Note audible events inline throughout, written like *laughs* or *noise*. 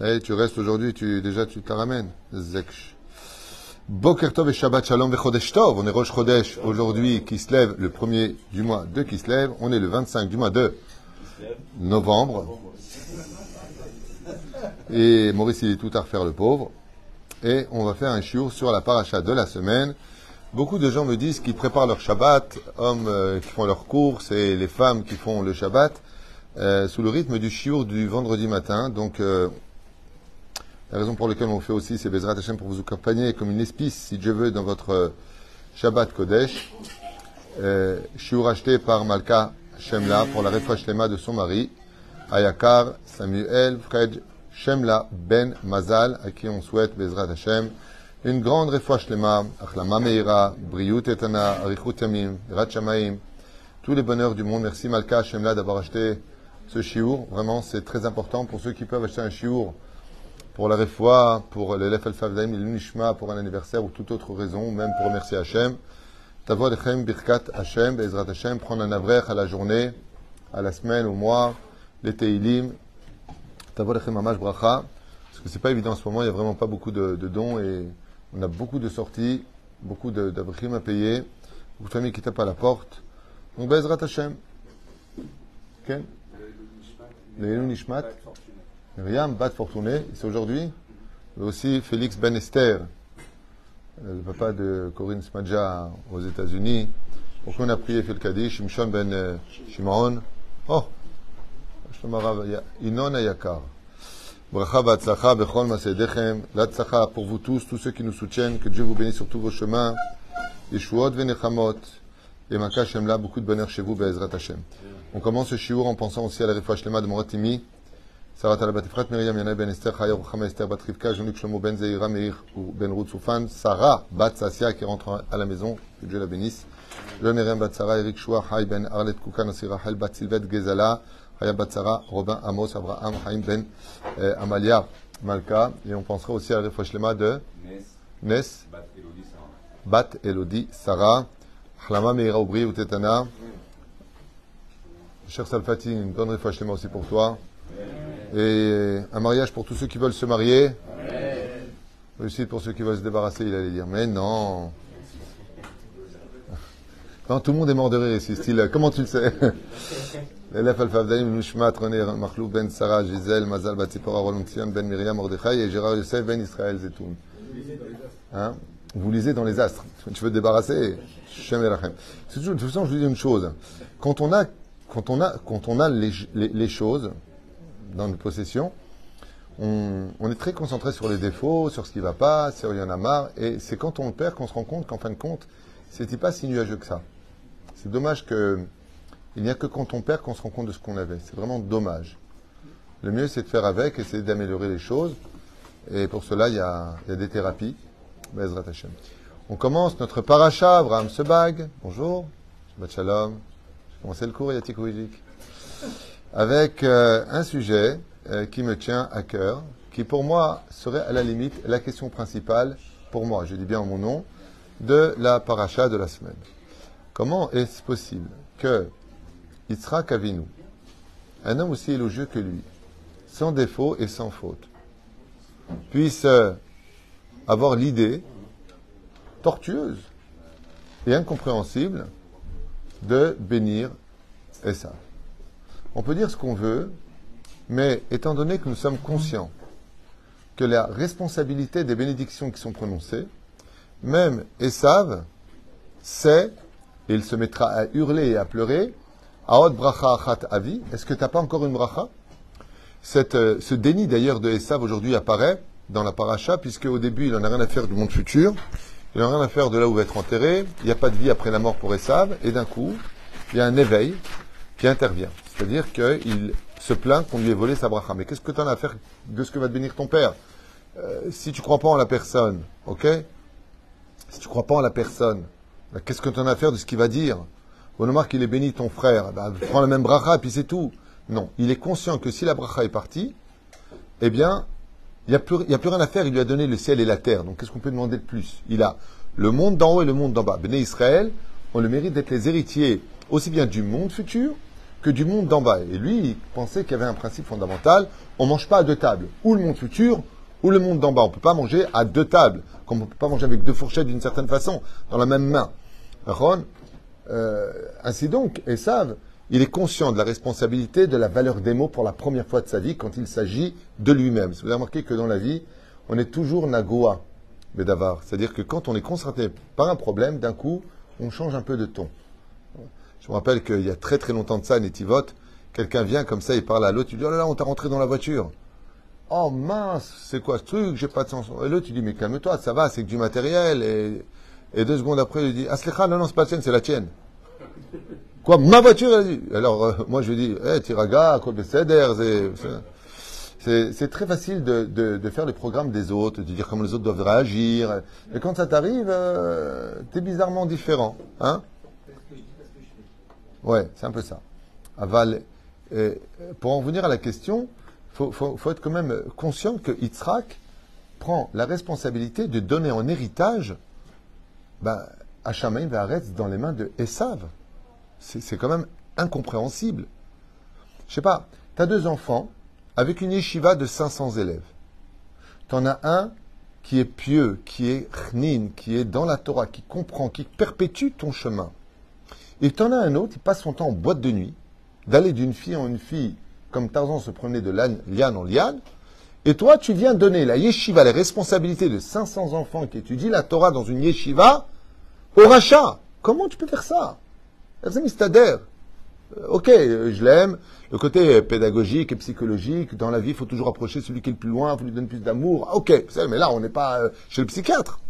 Eh, tu restes aujourd'hui, tu, déjà tu te ramènes. Boker Tov et Shabbat Shalom Tov. On est Rosh Chodesh aujourd'hui qui se lève le premier du mois de qui se lève. On est le 25 du mois de novembre. Et Maurice il est tout à refaire le pauvre. Et on va faire un shiur sur la paracha de la semaine. Beaucoup de gens me disent qu'ils préparent leur Shabbat, hommes euh, qui font leurs courses et les femmes qui font le Shabbat, euh, sous le rythme du shiur du vendredi matin. Donc, euh, la raison pour laquelle on fait aussi, c'est Bezrat Hashem pour vous accompagner comme une espice, si Dieu veut, dans votre Shabbat Kodesh. Shiur acheté par Malka Shemla pour la refresh de son mari, Ayakar Samuel Fred Shemla Ben Mazal, à qui on souhaite Bezrat Hashem une grande refouach lema, achlama meira, briut etana, arichut yamim, ratchamaim, tous les bonheurs du monde. Merci Malka Shemla d'avoir acheté ce chiour. Vraiment, c'est très important pour ceux qui peuvent acheter un chiour pour la refoua, pour l'élève al-favdaim, l'unishma, pour un anniversaire ou toute autre raison, même pour remercier Hachem. Tavo lechem birkat Hachem, bezrat Hachem, prendre un avrech à la journée, à la semaine, au mois, les teilim. Tavo lechem mamash bracha. Parce que c'est pas évident en ce moment, il n'y a vraiment pas beaucoup de, de dons et on a beaucoup de sorties, beaucoup d'abrimes à payer, beaucoup de familles qui tapent à la porte. Donc, Bezrat Hashem. Ok Le Nishmat. Myriam Bat Fortuné, c'est aujourd'hui. Mais aussi Félix Ben Esther, le papa de Corinne Smadja aux États-Unis. Pour qu'on a prié Phil Kaddish, Shimshon Ben Shimon? Oh, Inon Ayakar. Bracha Masedechem. Latzlacha pour vous tous, tous ceux qui nous soutiennent. Que Dieu vous bénisse sur tous vos chemins. Yeshuot Venechamot. Et Maka Shemla, beaucoup de bonheur chez vous, Be'ezrat Hashem. On commence ce shiur en pensant aussi à la Shlema de Moratimi. Sarat al Batifrat Miriam Yana Ben Esther Chaya Ruchama Esther Bat Rivka Jean-Luc Shlomo Ben Zeira Meir Ben Ruth Soufan. Sarah Bat Sassia qui rentre à la maison. Que Dieu la bénisse. John Eriam Bat Sarah, Eric Shua, Hay Ben Arlet Koukan, Asira Hel Bat Silvet Gezala. Haya Batsara, Robin Amos, Abraham, Haim Ben, Amalia, Malka. Et on pensera aussi à la de Nes, Bat Elodie Sarah, Hlama Meira Oubri ou Tetana. Cher Salfati, une bonne refouachlema aussi pour toi. Et un mariage pour tous ceux qui veulent se marier. Réussite pour ceux qui veulent se débarrasser, il allait dire. Mais non. Non, tout le monde est mort de rire ici, style, comment tu le sais? *laughs* L'élève Al-Favdaïm, Nushmat, René, Machlou, Ben Sarah, Gisèle, Mazal, Batsipora, Roland Ben Miriam, Mordechai et Gérard Youssef, Ben Israël, Zetoun. Hein? Vous lisez dans les astres. Tu veux te débarrasser? Shem Elachem. De toute façon, je vous dis une chose. Quand on a, quand on a, quand on a les, les, les choses dans nos possessions, on, on, est très concentré sur les défauts, sur ce qui ne va pas, sur il y en a marre. Et c'est quand on le perd qu'on se rend compte qu'en fin de compte, c'était pas si nuageux que ça. C'est dommage que il n'y a que quand on perd qu'on se rend compte de ce qu'on avait. C'est vraiment dommage. Le mieux, c'est de faire avec, essayer d'améliorer les choses. Et pour cela, il y a, des thérapies. On commence notre paracha, Abraham Sebag. Bonjour. Shabbat Shalom. J'ai commencé le cours, Yatik Avec euh, un sujet euh, qui me tient à cœur, qui pour moi serait à la limite la question principale, pour moi, je dis bien en mon nom, de la paracha de la semaine. Comment est-ce possible que Yitzhak Avinu, un homme aussi élogieux que lui, sans défaut et sans faute, puisse avoir l'idée tortueuse et incompréhensible de bénir Esav. On peut dire ce qu'on veut, mais étant donné que nous sommes conscients que la responsabilité des bénédictions qui sont prononcées, même Esav sait, et il se mettra à hurler et à pleurer, Aod bracha achat avi. Est-ce que tu n'as pas encore une bracha? Cette, euh, Ce déni d'ailleurs de Esav aujourd'hui apparaît dans la paracha, puisque au début il n'en a rien à faire du monde futur, il n'en a rien à faire de là où va être enterré, il n'y a pas de vie après la mort pour Esav, et d'un coup, il y a un éveil qui intervient. C'est-à-dire qu'il se plaint qu'on lui ait volé sa bracha. Mais qu'est-ce que tu en as à faire de ce que va devenir ton père? Euh, Si tu crois pas en la personne, ok? Si tu crois pas en la personne, qu'est-ce que tu en as à faire de ce qu'il va dire? Omar qu'il est béni ton frère, bah, prends la même bracha et puis c'est tout. Non, il est conscient que si la bracha est partie, eh bien, il n'y a, plus, a plus rien à faire, il lui a donné le ciel et la terre. Donc qu'est-ce qu'on peut demander de plus? Il a le monde d'en haut et le monde d'en bas. Béné Israël, on le mérite d'être les héritiers aussi bien du monde futur que du monde d'en bas. Et lui, il pensait qu'il y avait un principe fondamental, on ne mange pas à deux tables, ou le monde futur, ou le monde d'en bas. On ne peut pas manger à deux tables, comme on ne peut pas manger avec deux fourchettes d'une certaine façon, dans la même main. Ron, euh, ainsi donc, Esav, il est conscient de la responsabilité de la valeur des mots pour la première fois de sa vie quand il s'agit de lui-même. Vous avez remarqué que dans la vie, on est toujours nagoa, bedavar. C'est-à-dire que quand on est concerté par un problème, d'un coup, on change un peu de ton. Je me rappelle qu'il y a très très longtemps de ça, à Netivot, quelqu'un vient comme ça, il parle à l'autre, il dit Oh là là, on t'a rentré dans la voiture. Oh mince, c'est quoi ce truc J'ai pas de sens. Et l'autre, il dit Mais calme-toi, ça va, c'est que du matériel. Et, deux secondes après, il dit Aslecha, non, non, c'est pas la tienne, c'est la tienne. Quoi Ma voiture elle dit. Alors, euh, moi, je lui dis Eh, Tiraga, quoi de c'est très facile de, faire les programmes des autres, de dire comment les autres doivent réagir. Mais quand ça t'arrive, euh, tu es bizarrement différent. Hein Ouais, c'est un peu ça. Aval. pour en venir à la question, il faut, être quand même conscient que Yitzhak prend la responsabilité de donner en héritage ben, Hachamaim Vaharetz dans les mains de Esav. C'est quand même incompréhensible. Je sais pas, tu as deux enfants avec une yeshiva de 500 élèves. Tu en as un qui est pieux, qui est chnin, qui est dans la Torah, qui comprend, qui perpétue ton chemin. Et tu en as un autre, il passe son temps en boîte de nuit, d'aller d'une fille en une fille, comme Tarzan se prenait de liane en liane. Et toi, tu viens donner la yeshiva, les responsabilités de 500 enfants qui étudient la Torah dans une yeshiva au rachat. Comment tu peux faire ça? Euh, Ok, je l'aime. Le côté pédagogique et psychologique, dans la vie, il faut toujours approcher celui qui est le plus loin, il faut lui donner plus d'amour. Ok, mais là, on n'est pas euh, chez le psychiatre.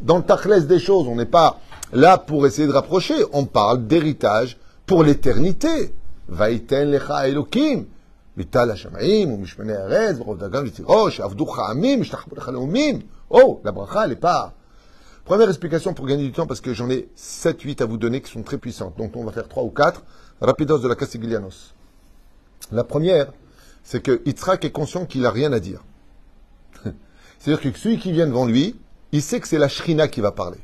Dans le tachlès des choses, on n'est pas Là, pour essayer de rapprocher, on parle d'héritage pour l'éternité. Vaïten lecha Elokim. Dagan Vitirosh, Avdu Cha'amim, Leumim. Oh, la bracha, elle n'est pas. Première explication pour gagner du temps, parce que j'en ai 7, 8 à vous donner qui sont très puissantes. Donc on va faire 3 ou 4. Rapidos de la Castiglianos. La première, c'est que Yitzhak est conscient qu'il n'a rien à dire. *laughs* C'est-à-dire que celui qui vient devant lui, il sait que c'est la Shrina qui va parler.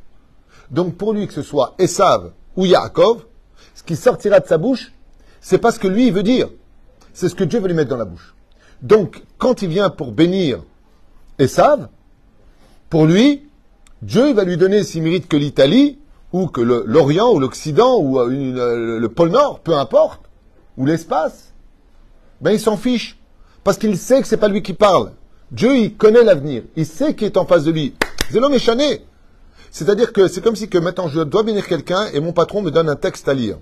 Donc pour lui, que ce soit Esav ou Yaakov, ce qui sortira de sa bouche, c'est pas ce que lui veut dire. C'est ce que Dieu veut lui mettre dans la bouche. Donc, quand il vient pour bénir Esav, pour lui, Dieu va lui donner s'il mérite que l'Italie, ou que l'Orient, ou l'Occident, ou euh, euh, le pôle Nord, peu importe, ou l'espace. Ben, il s'en fiche. Parce qu'il sait que c'est pas lui qui parle. Dieu, il connaît l'avenir. Il sait qui est en face de lui. C'est l'homme échané. C'est-à-dire que c'est comme si que maintenant je dois bénir quelqu'un et mon patron me donne un texte à lire.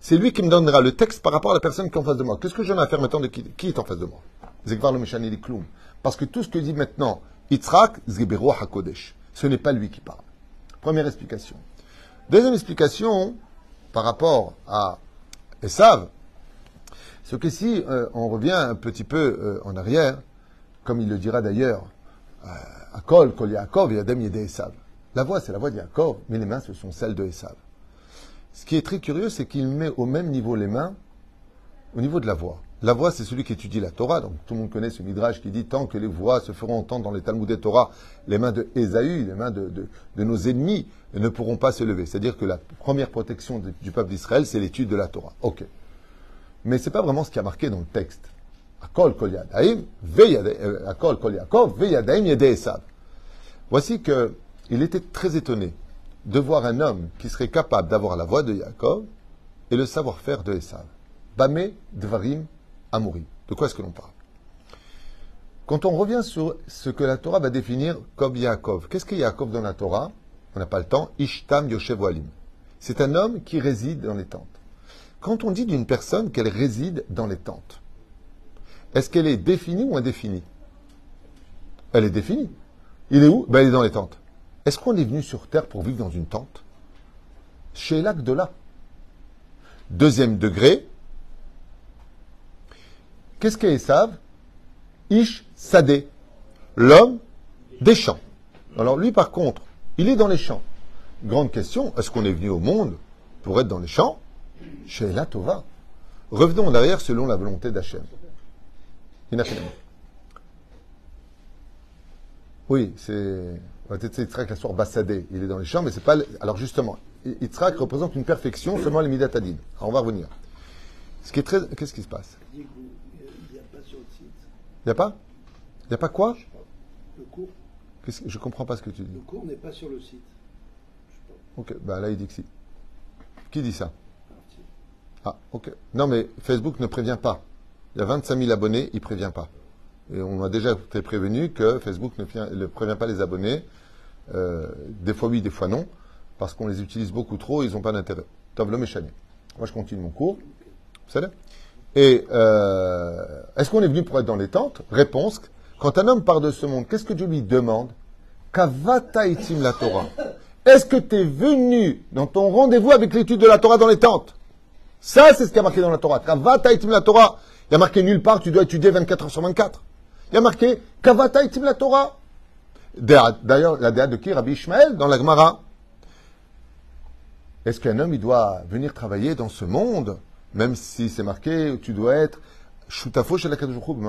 C'est lui qui me donnera le texte par rapport à la personne qui est en face de moi. Qu'est-ce que j'en ai à faire maintenant de qui, est en face de moi? Le Parce que tout ce que dit maintenant Yitzhak, HaKodesh. Ce n'est pas lui qui parle. Première explication. Deuxième explication, par rapport à Esav, c'est que si euh, on revient un petit peu euh, en arrière, comme il le dira d'ailleurs, euh, à Kol, Kol Yaakov, Yadem Yede Esav. La voix, c'est la voix d'Yaakov, mais les mains, ce sont celles de Esav. Ce qui est très curieux, c'est qu'il met au même niveau les mains, au niveau de la voix. La voix, c'est celui qui étudie la Torah. Donc tout le monde connaît ce midrash qui dit tant que les voix se feront entendre dans les Talmud et Torah, les mains de Ésaü, les mains de, nos ennemis, ne pourront pas se lever. C'est-à-dire que la première protection du peuple d'Israël, c'est l'étude de la Torah. Ok. Mais c'est pas vraiment ce qui a marqué dans le texte. Akol kol euh, Voici que il était très étonné de voir un homme qui serait capable d'avoir la voix de Yaakov et le savoir-faire de Esav. Bamé Dvarim Amouri. De quoi est-ce que l'on parle? Quand on revient sur ce que la Torah va définir comme Yaakov, qu'est-ce que Yaakov dans la Torah? On n'a pas le temps. Ishtam Yoshev. C'est un homme qui réside dans les tentes. Quand on dit d'une personne qu'elle réside dans les tentes, est-ce qu'elle est définie ou indéfinie? Elle est définie. Il est où? Ben, Il est dans les tentes. Est-ce qu'on est venu sur Terre pour vivre dans une tente? Chez lac de là. Deuxième degré, qu'est-ce qu'est savent? Ish Sadé, l'homme des champs. Alors lui, par contre, il est dans les champs. Grande question, est-ce qu'on est venu au monde pour être dans les champs? Chez la Tova. Revenons en arrière selon la volonté d'Hachem. Oui, c'est Yitzhak, la Bassadé, il est dans les champs, mais c'est pas. Alors justement, Yitzhak représente une perfection seulement les Midatadin. Alors on va revenir. Ce qui est très. Qu'est-ce qui se passe? Il n'y a pas sur le site. Il n'y a pas? Il n'y a pas quoi? Je sais pas. Le cours, que- Je comprends pas ce que tu dis. le cours n'est pas sur le site. Je sais pas. Ok, bah là il dit que si. Qui dit ça? Ah, ok. Non, mais Facebook ne prévient pas. Il y a 25 000 abonnés, il prévient pas. Et on a déjà été prévenu que Facebook ne, prévient pas les abonnés. Euh, des fois oui, des fois non, parce qu'on les utilise beaucoup trop, ils n'ont pas d'intérêt. Tov l'homme est chané. Moi, je continue mon cours. Vous Et euh, est-ce qu'on est venu pour être dans les tentes? Réponse quand un homme part de ce monde, qu'est-ce que Dieu lui demande? Kavataitim la Torah. Est-ce que tu es venu dans ton rendez-vous avec l'étude de la Torah dans les tentes? Ça, c'est ce qui a marqué dans la Torah. Kavata itim la Torah. Il y a marqué nulle part, tu dois étudier 24 heures sur 24. Il y a marqué Kavata itim la Torah. D'ailleurs, la déa de qui Rabbi Ishmael dans la Gemara. Est-ce qu'un homme, il doit venir travailler dans ce monde, même si c'est marqué, tu dois être? Shutafo chez la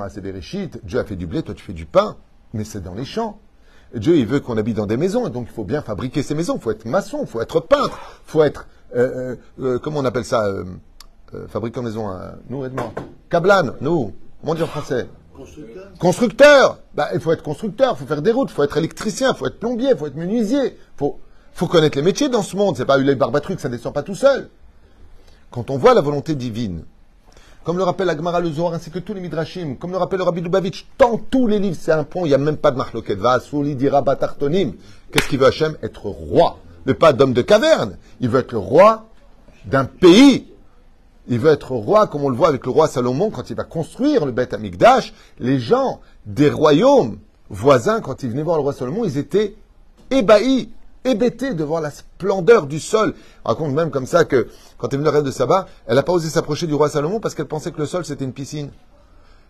c'est Bereshit. Dieu a fait du blé, toi tu fais du pain, mais c'est dans les champs. Dieu, il veut qu'on habite dans des maisons, et donc il faut bien fabriquer ces maisons. Il faut être maçon, il faut être peintre, il faut être, euh, euh, euh, comment on appelle ça, euh, fabricant maison, nous, aide-moi. Cablan, nous, comment on dit en français? Constructeur bah, Il faut être constructeur, il faut faire des routes, il faut être électricien, il faut être plombier, il faut être menuisier. Il faut, connaître les métiers dans ce monde. C'est pas Ulay Barbatruc, ça descend pas tout seul. Quand on voit la volonté divine, comme le rappelle Agmara le ainsi que tous les Midrashim, comme le rappelle le Rabbi Lubavitch, dans tous les livres, c'est un pont, il n'y a même pas de Marloket. Va, Souli, dira, Batartonim. Qu'est-ce qu'il veut Hachem? Être roi. Mais pas d'homme de caverne. Il veut être le roi d'un pays. Il veut être roi, comme on le voit avec le roi Salomon, quand il va construire le Beth Amikdash. Les gens des royaumes voisins, quand ils venaient voir le roi Salomon, ils étaient ébahis, hébétés de voir la splendeur du sol. On raconte même comme ça que, quand est venue la reine de Saba, elle n'a pas osé s'approcher du roi Salomon parce qu'elle pensait que le sol c'était une piscine.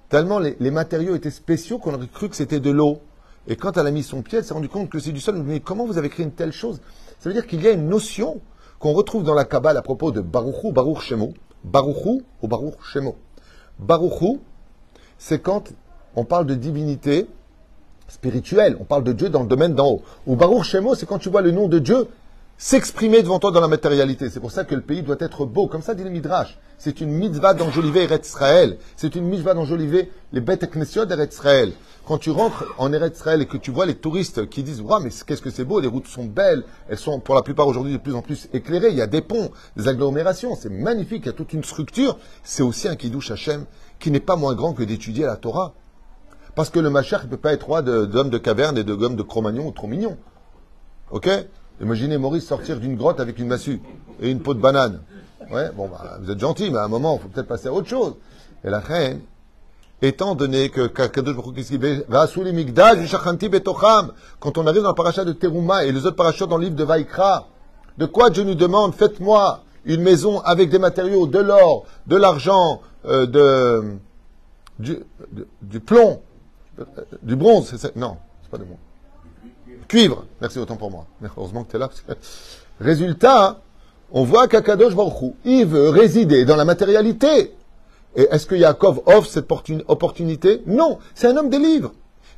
Tellement les, matériaux étaient spéciaux qu'on aurait cru que c'était de l'eau. Et quand elle a mis son pied, elle s'est rendue compte que c'est du sol. Mais comment vous avez créé une telle chose? Ça veut dire qu'il y a une notion qu'on retrouve dans la Kabbale à propos de Baruchou, Baruch Shemo. Baruchou ou Baruch Shemo? Baruchou, c'est quand on parle de divinité spirituelle, on parle de Dieu dans le domaine d'en haut. Ou Baruch Shemo, c'est quand tu vois le nom de Dieu s'exprimer devant toi dans la matérialité. C'est pour ça que le pays doit être beau. Comme ça dit le Midrash. C'est une mitzvah d'enjoliver Eretz Israël. C'est une mitzvah d'enjoliver les bêtes knessiot d'Eretz Israël. Quand tu rentres en Eretz Israël et que tu vois les touristes qui disent, waouh, mais qu'est-ce que c'est beau, les routes sont belles, elles sont pour la plupart aujourd'hui de plus en plus éclairées, il y a des ponts, des agglomérations, c'est magnifique, il y a toute une structure. C'est aussi un Kiddush Hashem qui n'est pas moins grand que d'étudier la Torah. Parce que le Machar ne peut pas être roi de- d'hommes de, caverne et de gommes de Cro-Magnon ou trop mignon. Ok? Imaginez Maurice sortir d'une grotte avec une massue et une peau de banane. Ouais, bon, bah, vous êtes gentil, mais à un moment, il faut peut-être passer à autre chose. Et la reine, étant donné que. Quand on arrive dans le parachat de Teruma et les autres parachats dans le livre de Vaikra, de quoi Dieu nous demande Faites-moi une maison avec des matériaux, de l'or, de l'argent, euh, de, du, du plomb, euh, du bronze, Non, c'est pas de bronze. Cuivre. Merci autant pour moi. *laughs* Heureusement que tu es là. *laughs* Résultat, on voit qu'Akadosh Baruch Hu, il veut résider dans la matérialité. Et est-ce que Yaakov offre cette portun- opportunité? Non, c'est un homme des livres.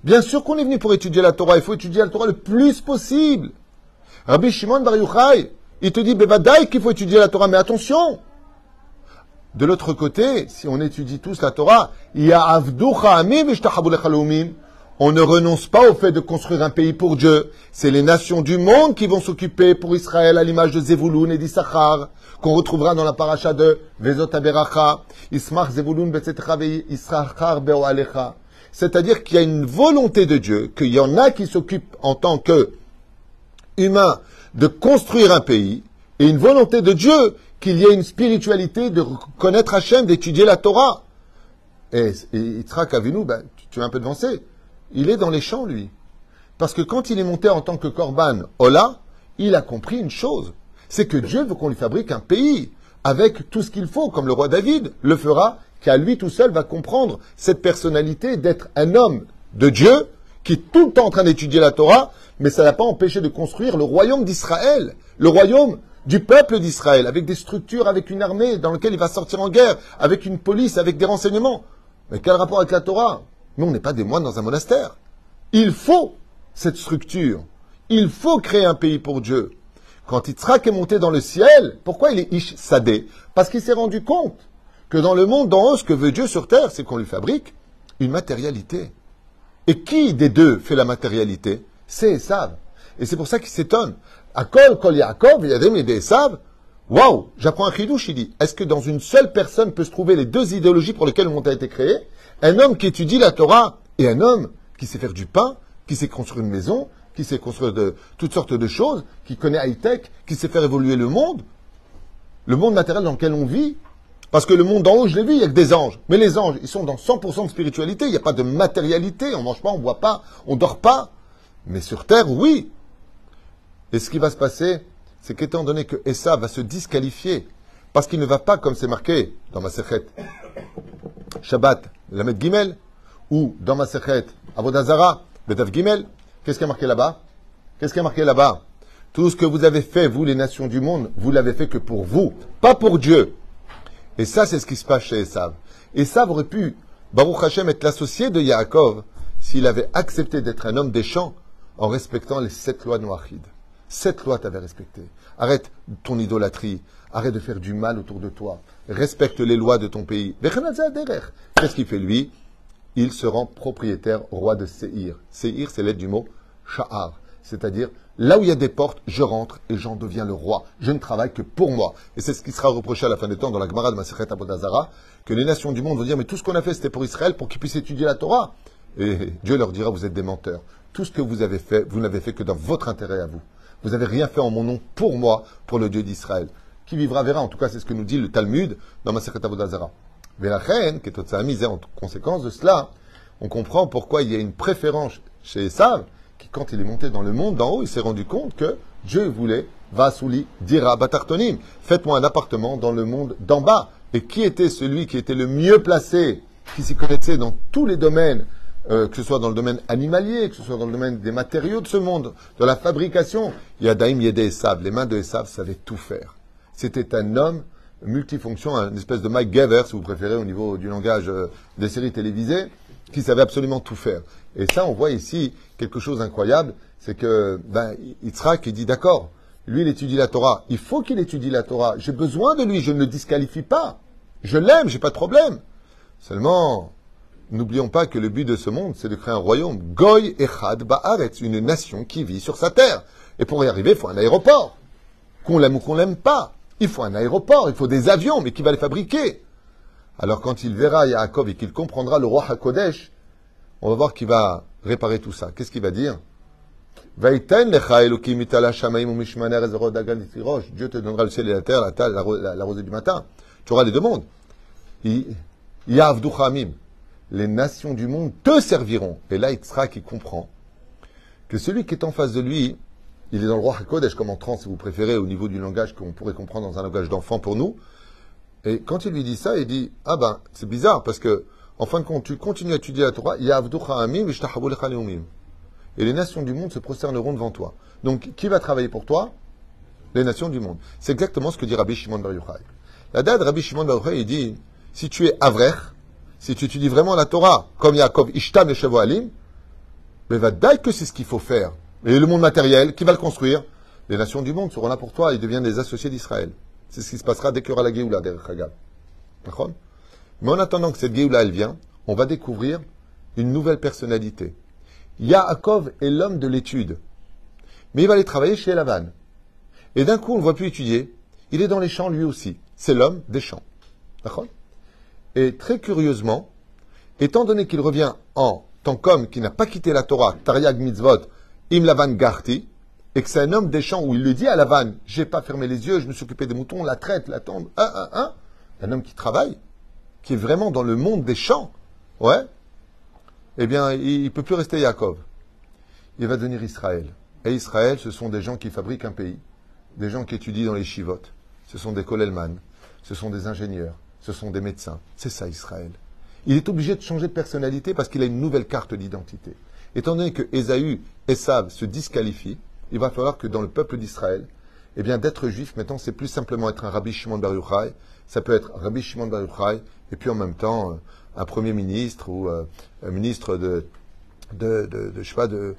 Bien sûr qu'on est venu pour étudier la Torah. Il faut étudier la Torah le plus possible. Rabbi Shimon Bar Yochai, il te dit, Bevadaï qu'il faut étudier la Torah, mais attention De l'autre côté, si on étudie tous la Torah, il y a Avducha Amim. On ne renonce pas au fait de construire un pays pour Dieu. C'est les nations du monde qui vont s'occuper pour Israël à l'image de Zevulun et d'Issachar, qu'on retrouvera dans la paracha de Vezot Aberacha, Ismach Zevulun Betzetecha Issachar Beoalecha. C'est-à-dire qu'il y a une volonté de Dieu, qu'il y en a qui s'occupent en tant que humain de construire un pays et une volonté de Dieu qu'il y ait une spiritualité de connaître Hachem, d'étudier la Torah. Et, et Yitzhak Avinu, ben, tu, tu es un peu devancé. Il est dans les champs, lui. Parce que quand il est monté en tant que Korban Ola, il a compris une chose. C'est que Dieu veut qu'on lui fabrique un pays avec tout ce qu'il faut, comme le roi David le fera, qui à lui tout seul va comprendre cette personnalité d'être un homme de Dieu qui est tout le temps en train d'étudier la Torah, mais ça l'a pas empêché de construire le royaume d'Israël, le royaume du peuple d'Israël, avec des structures, avec une armée dans laquelle il va sortir en guerre, avec une police, avec des renseignements. Mais quel rapport avec la Torah? On n'est pas des moines dans un monastère. Il faut cette structure. Il faut créer un pays pour Dieu. Quand Yitzhak est monté dans le ciel, pourquoi il est Ish Sadeh? Parce qu'il s'est rendu compte que dans le monde d'en haut, ce que veut Dieu sur terre, c'est qu'on lui fabrique une matérialité. Et qui des deux fait la matérialité? C'est Esav. Et c'est pour ça qu'il s'étonne. Akol, Kol Yaakov, Yadem et Esav. Waouh J'apprends un chidouche, il dit. Est-ce que dans une seule personne peut se trouver les deux idéologies pour lesquelles le monde a été créé? Un homme qui étudie la Torah et un homme qui sait faire du pain, qui sait construire une maison, qui sait construire toutes sortes de choses, qui connaît high-tech, qui sait faire évoluer le monde, le monde matériel dans lequel on vit. Parce que le monde d'en haut, je l'ai vu, il y a que des anges. Mais les anges, ils sont dans 100% de spiritualité, il n'y a pas de matérialité, on mange pas, on boit pas, on dort pas. Mais sur terre, oui. Et ce qui va se passer, c'est qu'étant donné que Essa va se disqualifier, parce qu'il ne va pas, comme c'est marqué dans ma sechet, Shabbat, Lamed Gimel, ou dans ma sechet, Avodazara, Bedav Gimel, qu'est-ce qui est marqué là-bas? Qu'est-ce qui est marqué là-bas? Tout ce que vous avez fait, vous les nations du monde, vous l'avez fait que pour vous, pas pour Dieu. Et ça, c'est ce qui se passe chez Esav. Esav aurait pu, Baruch Hashem, être l'associé de Yaakov s'il avait accepté d'être un homme des champs en respectant les sept lois noachides. Sept lois t'avais respectées. Arrête ton idolâtrie. Arrête de faire du mal autour de toi. Respecte les lois de ton pays. Qu'est-ce qu'il fait lui? Il se rend propriétaire roi de Seir. Seir, c'est l'aide du mot Sha'ar. C'est-à-dire, là où il y a des portes, je rentre et j'en deviens le roi. Je ne travaille que pour moi. Et c'est ce qui sera reproché à la fin des temps dans la Gemara de Maseret Abodazara, que les nations du monde vont dire, mais tout ce qu'on a fait, c'était pour Israël, pour qu'ils puissent étudier la Torah. Et Dieu leur dira, vous êtes des menteurs. Tout ce que vous avez fait, vous n'avez fait que dans votre intérêt à vous. Vous n'avez rien fait en mon nom pour moi, pour le Dieu d'Israël. Qui vivra verra. En tout cas, c'est ce que nous dit le Talmud dans Maseret la reine, qui est mise en conséquence de cela, on comprend pourquoi il y a une préférence chez Esav, qui, quand il est monté dans le monde d'en haut, il s'est rendu compte que Dieu voulait, va souli, dira batartonim, faites-moi un appartement dans le monde d'en bas. Et qui était celui qui était le mieux placé, qui s'y connaissait dans tous les domaines, euh, que ce soit dans le domaine animalier, que ce soit dans le domaine des matériaux de ce monde, de la fabrication? Yadaim Yede Esav, les mains de Esav savaient tout faire. C'était un homme multifonction, une espèce de Mike Gaver, si vous préférez, au niveau du langage euh, des séries télévisées, qui savait absolument tout faire. Et ça, on voit ici quelque chose d'incroyable, c'est que ben, Yitzhak, dit d'accord, lui, il étudie la Torah. Il faut qu'il étudie la Torah. J'ai besoin de lui, je ne le disqualifie pas. Je l'aime, j'ai pas de problème. Seulement, n'oublions pas que le but de ce monde, c'est de créer un royaume. Goy Echad Ba'aretz, une nation qui vit sur sa terre. Et pour y arriver, il faut un aéroport. Qu'on l'aime ou qu'on l'aime pas. Il faut un aéroport, il faut des avions, mais qui va les fabriquer? Alors quand il verra Yaakov et qu'il comprendra le roi Hakodesh, on va voir qu'il va réparer tout ça. Qu'est-ce qu'il va dire? Dieu te donnera le ciel et la terre, la, la, la rosée du matin. Tu auras les deux mondes. Les nations du monde te serviront. Et là, sera qui comprend que celui qui est en face de lui, il est dans le roi Hakodesh comme en trans, si vous préférez, au niveau du langage qu'on pourrait comprendre dans un langage d'enfant pour nous. Et quand il lui dit ça, il dit Ah ben, c'est bizarre parce que, en fin de compte, tu continues à étudier la Torah, et les nations du monde se prosterneront devant toi. Donc, qui va travailler pour toi? Les nations du monde. C'est exactement ce que dit Rabbi Shimon Bar Yochai. La date Rabbi Shimon Bar Yochai, il dit si tu es Avrech, si tu étudies vraiment la Torah, comme Yaakov Ishtam et Alim, mais va que c'est ce qu'il faut faire. Et le monde matériel, qui va le construire Les nations du monde seront là pour toi, ils deviennent des associés d'Israël. C'est ce qui se passera dès qu'il y aura la Géoula, derrière Chagab. Mais en attendant que cette Géoula, elle vient, on va découvrir une nouvelle personnalité. Yaakov est l'homme de l'étude. Mais il va aller travailler chez Lavan. Et d'un coup, on ne voit plus étudier. Il est dans les champs lui aussi. C'est l'homme des champs. D'accord? Et très curieusement, étant donné qu'il revient en tant qu'homme qui n'a pas quitté la Torah, Tariag Mitzvot, Im Lavan Garti, et que c'est un homme des champs où il le dit à Lavan, j'ai pas fermé les yeux, je me suis occupé des moutons, la traite, la tombe, un, un, un, un homme qui travaille, qui est vraiment dans le monde des champs, ouais, eh bien, il ne peut plus rester Yaakov. Il va devenir Israël. Et Israël, ce sont des gens qui fabriquent un pays, des gens qui étudient dans les chivotes, ce sont des kolelman, ce sont des ingénieurs, ce sont des médecins. C'est ça Israël. Il est obligé de changer de personnalité parce qu'il a une nouvelle carte d'identité. Étant donné que Esaü, Esav se disqualifient, il va falloir que dans le peuple d'Israël, eh bien, d'être juif, maintenant, c'est plus simplement être un Rabbi Shimon Bar Yochai. Ça peut être Rabbi Shimon Bar Yochai, et puis en même temps, euh, un premier ministre ou euh, un ministre de, de, je sais pas, euh,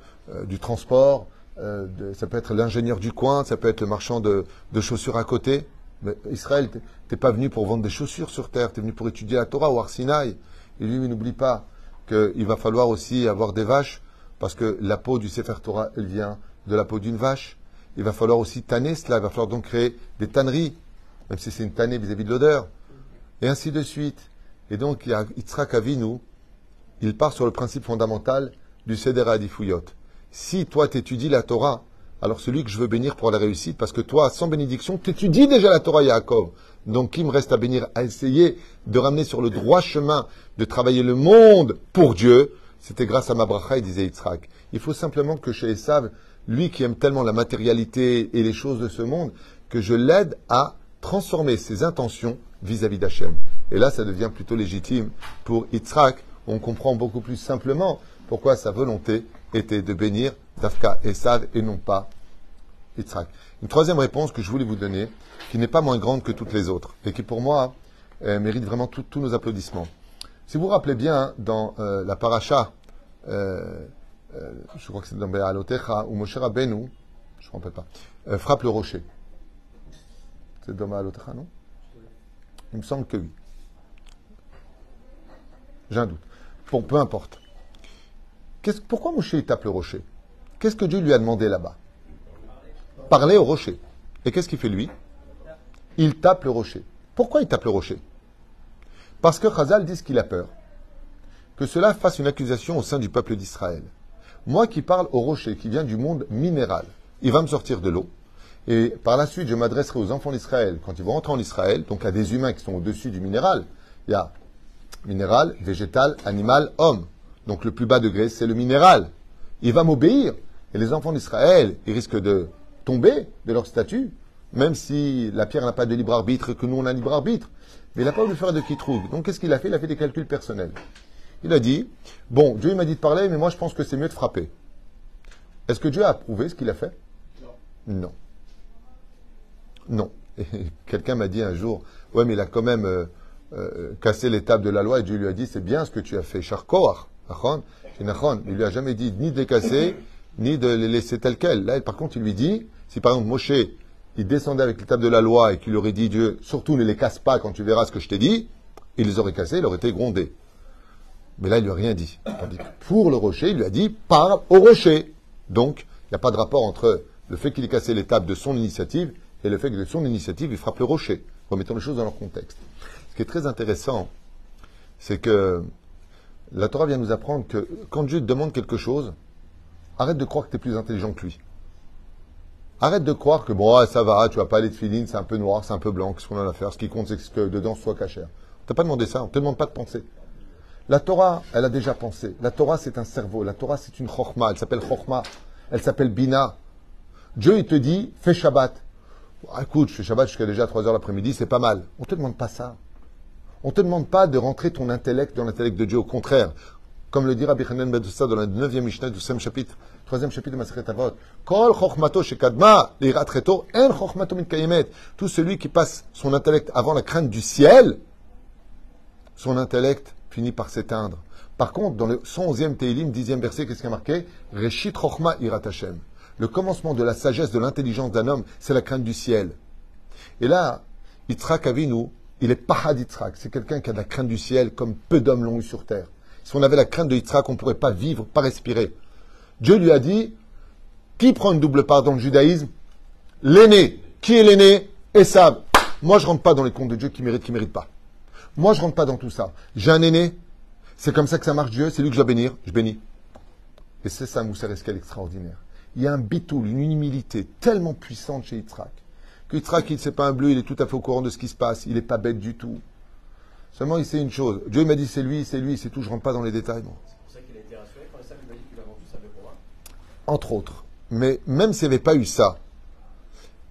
du transport. ça peut être l'ingénieur du coin, ça peut être le marchand de, chaussures à côté. Mais Israël, t'es- t'es pas venu pour vendre des chaussures sur terre, tu es venu pour étudier la Torah au Arsinaï. Et lui, il n'oublie pas qu'il va falloir aussi avoir des vaches, parce que la peau du Sefer Torah, elle vient de la peau d'une vache. Il va falloir aussi tanner cela, il va falloir donc créer des tanneries, même si c'est une tannée vis-à-vis de l'odeur, et ainsi de suite. Et donc, Yitzhak Avinu, il part sur le principe fondamental du Seder Adifuyot. Si toi t'étudies la Torah, alors celui que je veux bénir pour la réussite, parce que toi, sans bénédiction, t'étudies déjà la Torah Yaakov. Donc, qui me reste à bénir, à essayer de ramener sur le droit chemin, de travailler le monde pour Dieu, c'était grâce à ma bracha, il disait Yitzhak. Il faut simplement que chez Esav, lui qui aime tellement la matérialité et les choses de ce monde, que je l'aide à transformer ses intentions vis-à-vis d'Hachem. Et là, ça devient plutôt légitime pour Yitzhak. On comprend beaucoup plus simplement pourquoi sa volonté était de bénir Dafka Esav et non pas Yitzhak. Une troisième réponse que je voulais vous donner, qui n'est pas moins grande que toutes les autres, et qui pour moi euh, mérite vraiment tous nos applaudissements. Si vous vous rappelez bien, dans euh, la paracha, euh, je crois que c'est dans Be'alotecha, où Moshe Rabbeinu, je ne me rappelle pas, frappe le rocher. C'est dans Be'alotecha, non? Il me semble que oui. J'ai un doute. Bon, peu importe. Pourquoi Moshe tape le rocher? Qu'est-ce que Dieu lui a demandé là-bas? Parler au rocher. Et qu'est-ce qu'il fait lui? Il tape le rocher. Pourquoi il tape le rocher? Parce que Chazal dit qu'il a peur. Que cela fasse une accusation au sein du peuple d'Israël. Moi qui parle au rocher, qui vient du monde minéral, il va me sortir de l'eau. Et par la suite, je m'adresserai aux enfants d'Israël quand ils vont rentrer en Israël, donc à des humains qui sont au-dessus du minéral. Il y a minéral, végétal, animal, homme. Donc le plus bas degré, c'est le minéral. Il va m'obéir. Et les enfants d'Israël, ils risquent de tomber de leur statut, même si la pierre n'a pas de libre arbitre que nous on a un libre arbitre. Mais il n'a pas voulu faire de qui trouve. Donc qu'est-ce qu'il a fait? Il a fait des calculs personnels. Il a dit, bon, Dieu il m'a dit de parler, mais moi je pense que c'est mieux de frapper. Est-ce que Dieu a approuvé ce qu'il a fait? Non. Non. Et *laughs* quelqu'un m'a dit un jour, ouais, mais il a quand même euh, euh, cassé l'étape de la loi et Dieu lui a dit, c'est bien ce que tu as fait, Nachon. Il lui a jamais dit ni de les casser, ni de les laisser tels quels. Là, par contre, il lui dit, si par exemple Moshe, il descendait avec l'étape de la loi et qu'il aurait dit, Dieu, surtout ne les casse pas quand tu verras ce que je t'ai dit, il les aurait cassés, il aurait été grondé. Mais là, il lui a rien dit. Tandis que pour le rocher, il lui a dit, parle au rocher. Donc, il n'y a pas de rapport entre le fait qu'il ait cassé l'étape de son initiative et le fait que de son initiative, il frappe le rocher. Remettons les choses dans leur contexte. Ce qui est très intéressant, c'est que la Torah vient nous apprendre que quand Dieu te demande quelque chose, arrête de croire que tu es plus intelligent que lui. Arrête de croire que bon, ah, ça va, tu vas pas aller de filine, c'est un peu noir, c'est un peu blanc, qu'est-ce qu'on a à faire? Ce qui compte, c'est que dedans soit cachère. On t'a pas demandé ça, on te demande pas de penser. La Torah, elle a déjà pensé. La Torah, c'est un cerveau. La Torah, c'est une chorma. Elle s'appelle chorma. Elle s'appelle bina. Dieu, il te dit, fais Shabbat. Écoute, je fais Shabbat jusqu'à déjà 3 heures l'après-midi, c'est pas mal. On te demande pas ça. On te demande pas de rentrer ton intellect dans l'intellect de Dieu. Au contraire, comme le dit Rabbi Hanan Ben dans le 9e Mishnah du 5e chapitre, 3e chapitre de Maseret Avot. Kol shekadma en. Tout celui qui passe son intellect avant la crainte du ciel, son intellect finit par s'éteindre. Par contre, dans le 111e Teilim, 10e verset, qu'est-ce qui a marqué? Reshit chokhma irat Hashem. Le commencement de la sagesse, de l'intelligence d'un homme, c'est la crainte du ciel. Et là, Yitzhak Avinu, il est Pahad Yitzhak. C'est quelqu'un qui a de la crainte du ciel comme peu d'hommes l'ont eu sur terre. Si on avait la crainte de Yitzhak, on ne pourrait pas vivre, pas respirer. Dieu lui a dit, qui prend une double part dans le judaïsme? L'aîné. Qui est l'aîné? Esav. Moi, je rentre pas dans les comptes de Dieu qui mérite, qui mérite pas. Moi, je rentre pas dans tout ça. J'ai un aîné. C'est comme ça que ça marche Dieu. C'est lui que je dois bénir. Je bénis. Et c'est ça, Moussa Reskel, extraordinaire. Il y a un bitoul, une humilité tellement puissante chez Yitzhak. Que Yitzhak, il ne sait pas un bleu, il est tout à fait au courant de ce qui se passe. Il n'est pas bête du tout. Seulement, il sait une chose. Dieu m'a dit c'est lui, c'est lui, c'est tout. Je rentre pas dans les détails. C'est pour ça qu'il a été rassuré quand Esav lui a dit qu'il a vendu sa pour moi. Entre autres. Mais même s'il n'y avait pas eu ça,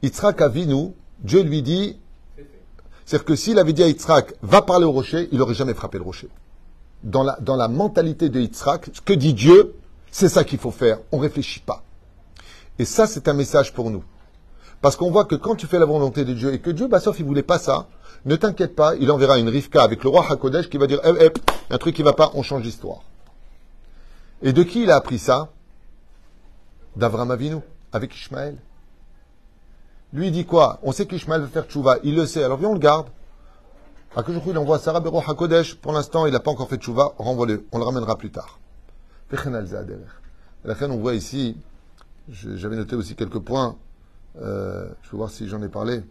Yitzhak Avinu, Dieu lui dit, c'est-à-dire que s'il avait dit à Yitzhak, va parler au rocher, il n'aurait jamais frappé le rocher. Dans la, dans la mentalité de Yitzhak, ce que dit Dieu, c'est ça qu'il faut faire. On ne réfléchit pas. Et ça, c'est un message pour nous. Parce qu'on voit que quand tu fais la volonté de Dieu et que Dieu, bah, sauf il voulait pas ça, ne t'inquiète pas, il enverra une Rivka avec le roi Hakodesh qui va dire, eh, eh, un truc qui va pas, on change d'histoire. Et de qui il a appris ça? D'Avram Avinu, avec Ishmaël. Lui, il dit quoi? On sait qu'Ishmael va faire tchouva. Il le sait. Alors viens, on le garde. Akadosh il envoie Sarah Bero HaKodesh. Pour l'instant, il n'a pas encore fait tchouva. Renvoie-le. On le ramènera plus tard. À la fin, on voit ici, je- j'avais noté aussi quelques points. Euh, je vais voir si j'en ai parlé.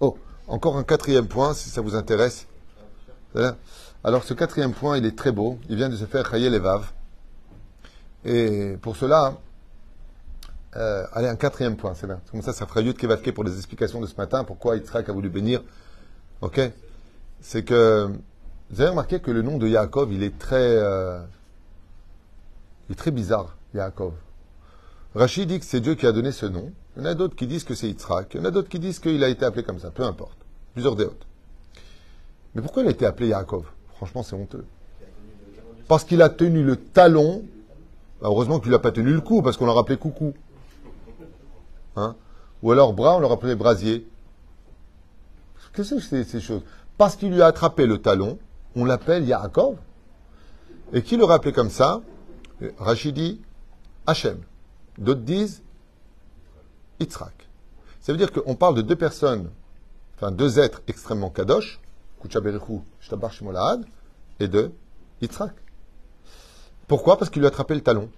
Oh, encore un quatrième point, si ça vous intéresse. Alors, ce quatrième point, il est très beau. Il vient de se faire Chayel Evav. Et pour cela, euh, allez, un quatrième point, c'est bien. Comme ça, ça fera Yud Kevavke pour les explications de ce matin, pourquoi Yitzhak a voulu bénir. Ok? C'est que, vous avez remarqué que le nom de Yaakov, il est très, euh, il est très bizarre, Yaakov. Rachid dit que c'est Dieu qui a donné ce nom. Il y en a d'autres qui disent que c'est Yitzhak. Il y en a d'autres qui disent qu'il a été appelé comme ça. Peu importe. Plusieurs déotes. Mais pourquoi il a été appelé Yaakov? Franchement, c'est honteux. Parce qu'il a tenu le talon. Bah, heureusement qu'il n'a pas tenu le cou, parce qu'on l'a rappelé coucou. Hein? Ou alors bras, on l'a rappelé brasier. Qu'est-ce que c'est ces choses? Parce qu'il lui a attrapé le talon, on l'appelle Yaakov. Et qui le rappelait comme ça? Rachid dit Hachem. D'autres disent Yitzhak. Ça veut dire qu'on parle de deux personnes, enfin deux êtres extrêmement kadosh, et de Yitzhak. Pourquoi? Parce qu'il lui a attrapé le talon.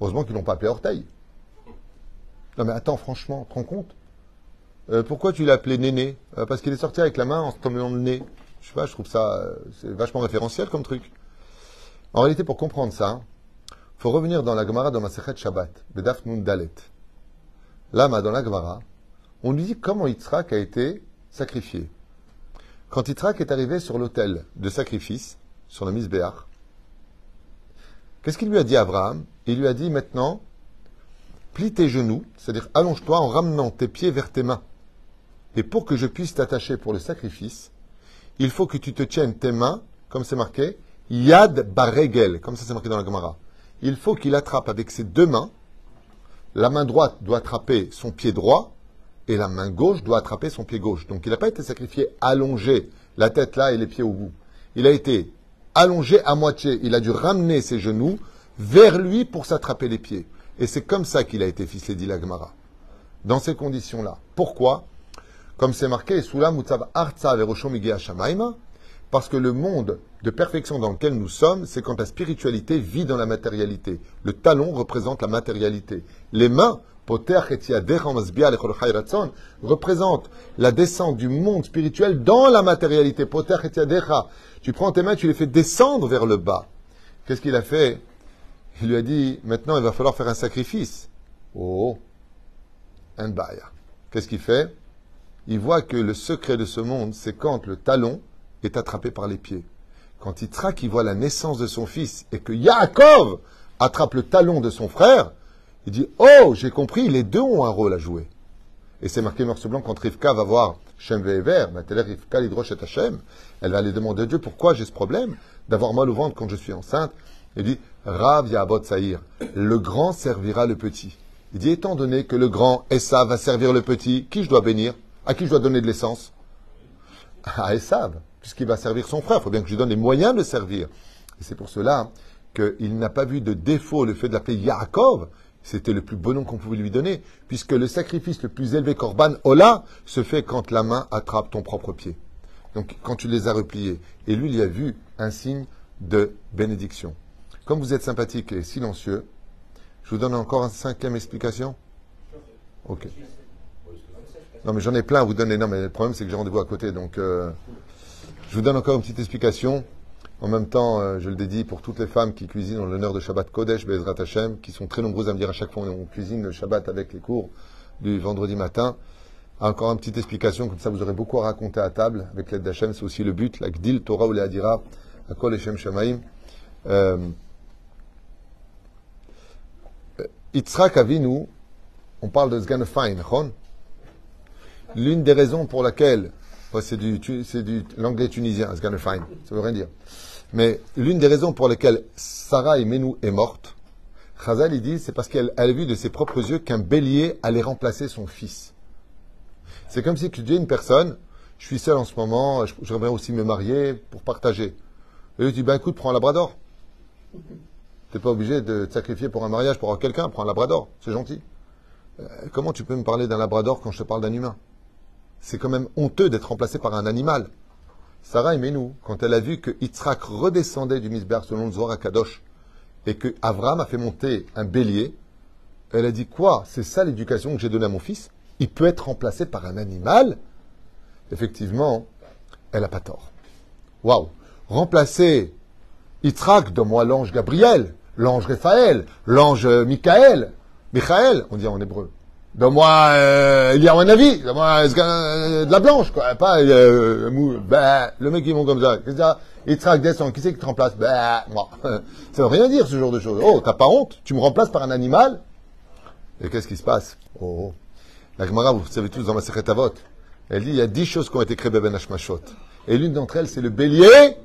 Heureusement qu'ils l'ont pas appelé orteil. Non mais attends, franchement, te rends compte? Euh, Pourquoi tu l'as appelé Néné? Euh, Parce qu'il est sorti avec la main en se tombant le nez. Je sais pas, je trouve ça euh, vachement référentiel comme truc. En réalité, pour comprendre ça, faut revenir dans la Gemara dans Masechet Shabbat, Bedaf Nun Dalet. Là, dans la Gemara, on lui dit comment Yitzhak a été sacrifié. Quand Yitzhak est arrivé sur l'autel de sacrifice, sur la Misbéach, qu'est-ce qu'il lui a dit à Abraham? Il lui a dit maintenant, plie tes genoux, c'est-à-dire allonge-toi en ramenant tes pieds vers tes mains. Et pour que je puisse t'attacher pour le sacrifice, il faut que tu te tiennes tes mains, comme c'est marqué, Yad Baregel, comme ça c'est marqué dans la Gemara. Il faut qu'il attrape avec ses deux mains, la main droite doit attraper son pied droit, et la main gauche doit attraper son pied gauche. Donc il n'a pas été sacrifié allongé, la tête là et les pieds au bout. Il a été allongé à moitié. Il a dû ramener ses genoux vers lui pour s'attraper les pieds. Et c'est comme ça qu'il a été ficelé, dit la Gemara. Dans ces conditions-là. Pourquoi? Comme c'est marqué, parce que le monde de perfection dans lequel nous sommes, c'est quand la spiritualité vit dans la matérialité. Le talon représente la matérialité. Les mains, représentent la descente du monde spirituel dans la matérialité. Tu prends tes mains, tu les fais descendre vers le bas. Qu'est-ce qu'il a fait? Il lui a dit, maintenant il va falloir faire un sacrifice. Oh, un baya. Qu'est-ce qu'il fait? Il voit que le secret de ce monde, c'est quand le talon est attrapé par les pieds. Quand Yitzhak il voit la naissance de son fils et que Yaakov attrape le talon de son frère, il dit Oh, j'ai compris, les deux ont un rôle à jouer. Et c'est marqué noir sur blanc quand Rivka va voir Shem Ve'ever, Rivka l'hydroche Hashem, elle va aller demander à Dieu pourquoi j'ai ce problème d'avoir mal au ventre quand je suis enceinte? Il dit Rav Yaabot Saïr, le grand servira le petit. Il dit étant donné que le grand Esav va servir le petit, qui je dois bénir? À qui je dois donner de l'essence? À Esav puisqu'il va servir son frère. Il faut bien que je lui donne les moyens de servir. Et c'est pour cela qu'il n'a pas vu de défaut le fait de l'appeler Yaakov. C'était le plus bon nom qu'on pouvait lui donner, puisque le sacrifice le plus élevé, Korban Ola, se fait quand la main attrape ton propre pied. Donc quand tu les as repliés. Et lui, il y a vu un signe de bénédiction. Comme vous êtes sympathique et silencieux, je vous donne encore une cinquième explication. Ok. Non, mais j'en ai plein à vous donner. Non, mais le problème, c'est que j'ai rendez-vous à côté. Donc, euh, je vous donne encore une petite explication. En même temps, euh, je le dédie pour toutes les femmes qui cuisinent en l'honneur de Shabbat Kodesh, Bezrat Hashem, qui sont très nombreuses à me dire à chaque fois on cuisine le Shabbat avec les cours du vendredi matin. Encore une petite explication, comme ça vous aurez beaucoup à raconter à table avec l'aide d'Hachem, c'est aussi le but, la Gdil, Torah ou la Hadira, à Kol Hashem Shamaim. Euh, Yitzhak Avinu, on parle de Sgan Fein, L'une des raisons pour laquelle c'est du, l'anglais tunisien, fine, ça veut rien dire. Mais l'une des raisons pour lesquelles Sarah Menou est morte, Chazal il dit, c'est parce qu'elle a vu de ses propres yeux qu'un bélier allait remplacer son fils. C'est comme si tu dis à une personne, je suis seul en ce moment, j'aimerais aussi me marier pour partager. Et lui dis, ben écoute, prends un labrador. T'es pas obligé de te sacrifier pour un mariage, pour avoir quelqu'un, prends un labrador, c'est gentil. Euh, comment tu peux me parler d'un labrador quand je te parle d'un humain? C'est quand même honteux d'être remplacé par un animal. Sarah nous quand elle a vu que Yitzhak redescendait du Misber selon le Zohar et que Avram a fait monter un bélier, elle a dit quoi C'est ça l'éducation que j'ai donnée à mon fils? Il peut être remplacé par un animal? Effectivement, elle n'a pas tort. Waouh Remplacer Yitzhak, donne-moi l'ange Gabriel, l'ange Raphaël, l'ange Michael, Michael, on dit en hébreu. Donne-moi euh, il y a un avis, donne-moi euh, de la blanche, quoi. Pas euh, mou, bah, le mec qui monte comme ça. Qu'est-ce que Yitzhak descend, qui c'est qui te remplace Bah, moi. *laughs* Ça veut rien dire ce genre de choses. Oh, t'as pas honte Tu me remplaces par un animal Et qu'est-ce qui se passe Oh, la Gemara, vous savez tous dans ma Avot, elle dit il y a dix choses qui ont été créées Ben Hashmashot. Et l'une d'entre elles, c'est le bélier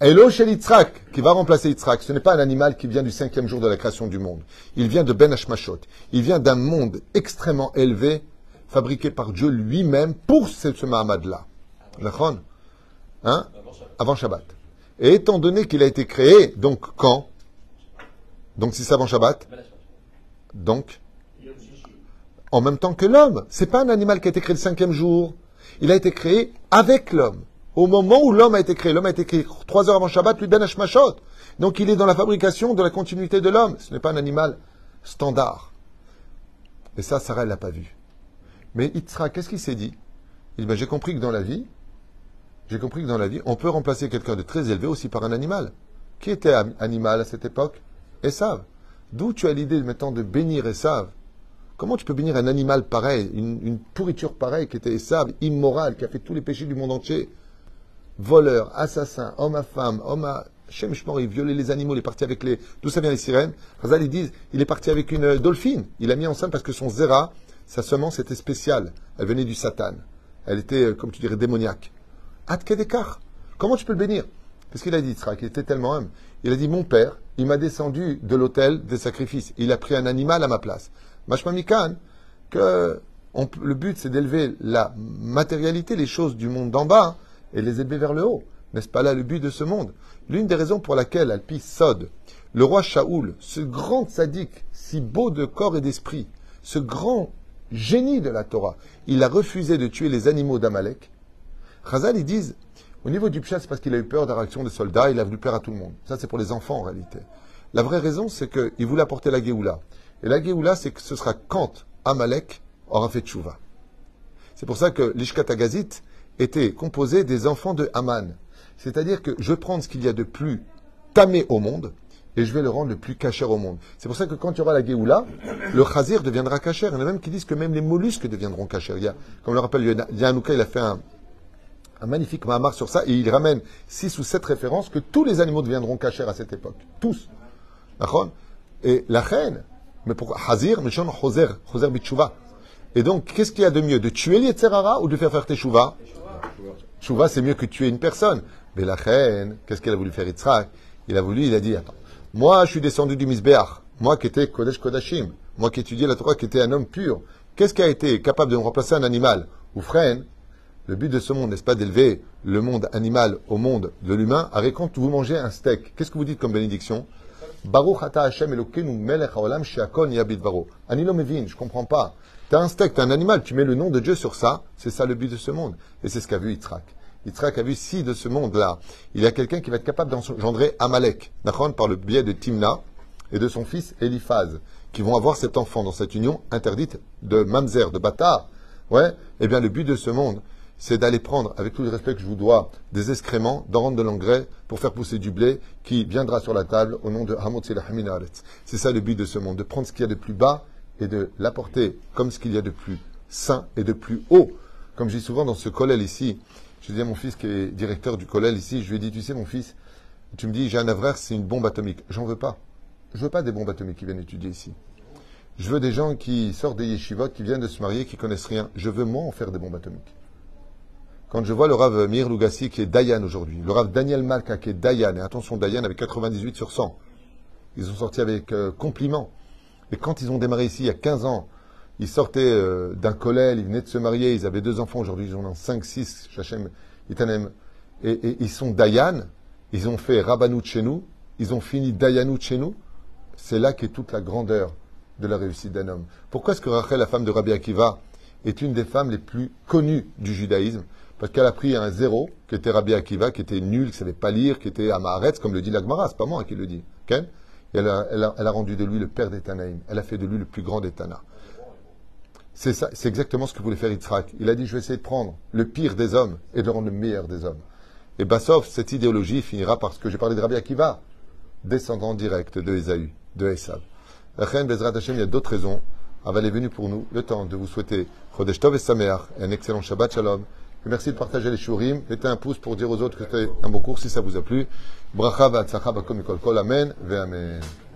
Elo Shel Yitzhak, qui va remplacer Yitzhak, ce n'est pas un animal qui vient du cinquième jour de la création du monde. Il vient de Ben Hashmashot. Il vient d'un monde extrêmement élevé, fabriqué par Dieu lui-même pour ce, ce Mahamad-là. Hein? Avant Shabbat. Et étant donné qu'il a été créé, donc quand? Donc si c'est avant Shabbat? Donc? En même temps que l'homme. C'est pas un animal qui a été créé le cinquième jour. Il a été créé avec l'homme au moment où l'homme a été créé. L'homme a été créé trois heures avant Shabbat, lui ben Hashmashot. Donc il est dans la fabrication de la continuité de l'homme. Ce n'est pas un animal standard. Et ça, Sarah, elle l'a pas vu. Mais Yitzhak, qu'est-ce qu'il s'est dit? Il dit, ben, j'ai compris que dans la vie, j'ai compris que dans la vie, on peut remplacer quelqu'un de très élevé aussi par un animal. Qui était animal à cette époque? Esav. D'où tu as l'idée maintenant de bénir Esav? Comment tu peux bénir un animal pareil, une, pourriture pareille qui était Esav, immorale, qui a fait tous les péchés du monde entier? Voleur, assassin, homme à femme, homme à Shem il les animaux, il est parti avec les. D'où ça vient les sirènes? Razal, ils disent il est parti avec une euh, dolphine. Il a mis enceinte parce que son zéra, sa semence était spéciale. Elle venait du Satan. Elle était, euh, comme tu dirais, démoniaque. Atkedekar. Comment tu peux le bénir? Parce qu'il a dit, qu'il était tellement homme. Il a dit Mon père, il m'a descendu de l'autel des sacrifices. Il a pris un animal à ma place. Mashmamikan, que le but, c'est d'élever la matérialité, les choses du monde d'en bas et les élever vers le haut. N'est-ce pas là le but de ce monde? L'une des raisons pour laquelle Alpi Sod, le roi Shaoul, ce grand sadique, si beau de corps et d'esprit, ce grand génie de la Torah, il a refusé de tuer les animaux d'Amalek. Chazal, ils disent, au niveau du pshat, c'est parce qu'il a eu peur de la réaction des soldats, il a voulu plaire à tout le monde. Ça, c'est pour les enfants en réalité. La vraie raison, c'est qu'il voulait apporter la Géoula. Et la Géoula, c'est que ce sera quand Amalek aura fait tchouva. C'est pour ça que l'Ishkatagazit, étaient composés des enfants de Haman. C'est-à-dire que je vais prendre ce qu'il y a de plus tamé au monde et je vais le rendre le plus cachère au monde. C'est pour ça que quand il y aura la Géoula, le chazir deviendra cachère. Il y en a même qui disent que même les mollusques deviendront cachères. Comme le rappelle Yanouka, il a fait un, magnifique mahamar sur ça et il ramène six ou sept références que tous les animaux deviendront cachères à cette époque. Tous. Et la reine, mais pourquoi Hazir, mais Choser, Choser Bitchouva. Et donc, qu'est-ce qu'il y a de mieux? De tuer Yetzerara ou de faire faire Teshuva Chouva, c'est mieux que tuer une personne. Mais la reine, qu'est-ce qu'elle a voulu faire Yitzhak? Il a voulu, il a dit, moi je suis descendu du Misbeach, moi qui étais Kodesh Kodashim, moi qui étudiais la Torah, qui était un homme pur. Qu'est-ce qui a été capable de remplacer un animal? Ou frère, le but de ce monde, n'est-ce pas d'élever le monde animal au monde de l'humain? Avec quand vous mangez un steak, qu'est-ce que vous dites comme bénédiction? Baruch ata Hashem Elokeinu melech haolam sheakon yabit varo. Anilo mevin, je comprends pas. T'as un steak, t'as un animal, tu mets le nom de Dieu sur ça, c'est ça le but de ce monde. Et c'est ce qu'a vu Yitzhak. Yitzhak a vu si de ce monde-là, il y a quelqu'un qui va être capable d'engendrer Amalek, par le biais de Timna et de son fils Eliphaz, qui vont avoir cet enfant dans cette union interdite de Mamzer, de Bâtard. Ouais, eh bien le but de ce monde, c'est d'aller prendre, avec tout le respect que je vous dois, des excréments, d'en rendre de l'engrais pour faire pousser du blé qui viendra sur la table au nom de Hamot C'est ça le but de ce monde, de prendre ce qu'il y a de plus bas et de l'apporter comme ce qu'il y a de plus sain et de plus haut. Comme je dis souvent dans ce collège ici, je dis à mon fils qui est directeur du collège ici, je lui ai dit, tu sais mon fils, tu me dis, j'ai un avraire, c'est une bombe atomique. J'en veux pas. Je veux pas des bombes atomiques qui viennent étudier ici. Je veux des gens qui sortent des yeshivot, qui viennent de se marier, qui connaissent rien. Je veux moi en faire des bombes atomiques. Quand je vois le Rav Mir Lugassi qui est Dayan aujourd'hui, le Rav Daniel Malka qui est Dayan, et attention Dayan avec 98 sur 100, ils sont sortis avec euh, compliment. Et quand ils ont démarré ici il y a 15 ans, ils sortaient euh, d'un collège, ils venaient de se marier, ils avaient deux enfants, aujourd'hui ils en ont 5, 6, Chachem, Itanem. Et, ils sont Dayan, ils ont fait Rabanout chez nous, ils ont fini Dayanout chez nous, c'est là qu'est toute la grandeur de la réussite d'un homme. Pourquoi est-ce que Rachel, la femme de Rabbi Akiva, est une des femmes les plus connues du judaïsme? Parce qu'elle a pris un zéro, qui était Rabbi Akiva, qui était nul, qui ne savait pas lire, qui était Amaharetz, comme le dit l'Agmara, c'est pas moi qui le dis. Et elle a, rendu de lui le père des Tanaïm. Elle a fait de lui le plus grand des Tana. C'est exactement ce que voulait faire Yitzhak. Il a dit, je vais essayer de prendre le pire des hommes et de le rendre le meilleur des hommes. Et Bassov, cette idéologie finira par ce que j'ai parlé de Rabbi Akiva, descendant direct de Esaü, de Esav. Rechen Bezrat Hashem, il y a d'autres raisons. Aval est venu pour nous le temps de vous souhaiter Chodesh Tov et et un excellent Shabbat Shalom. Merci de partager les shurim. Mettez un pouce pour dire aux autres que c'était un bon cours si ça vous a plu. Bracha v'atzlacha bakom mikol kol. Amen ve amen.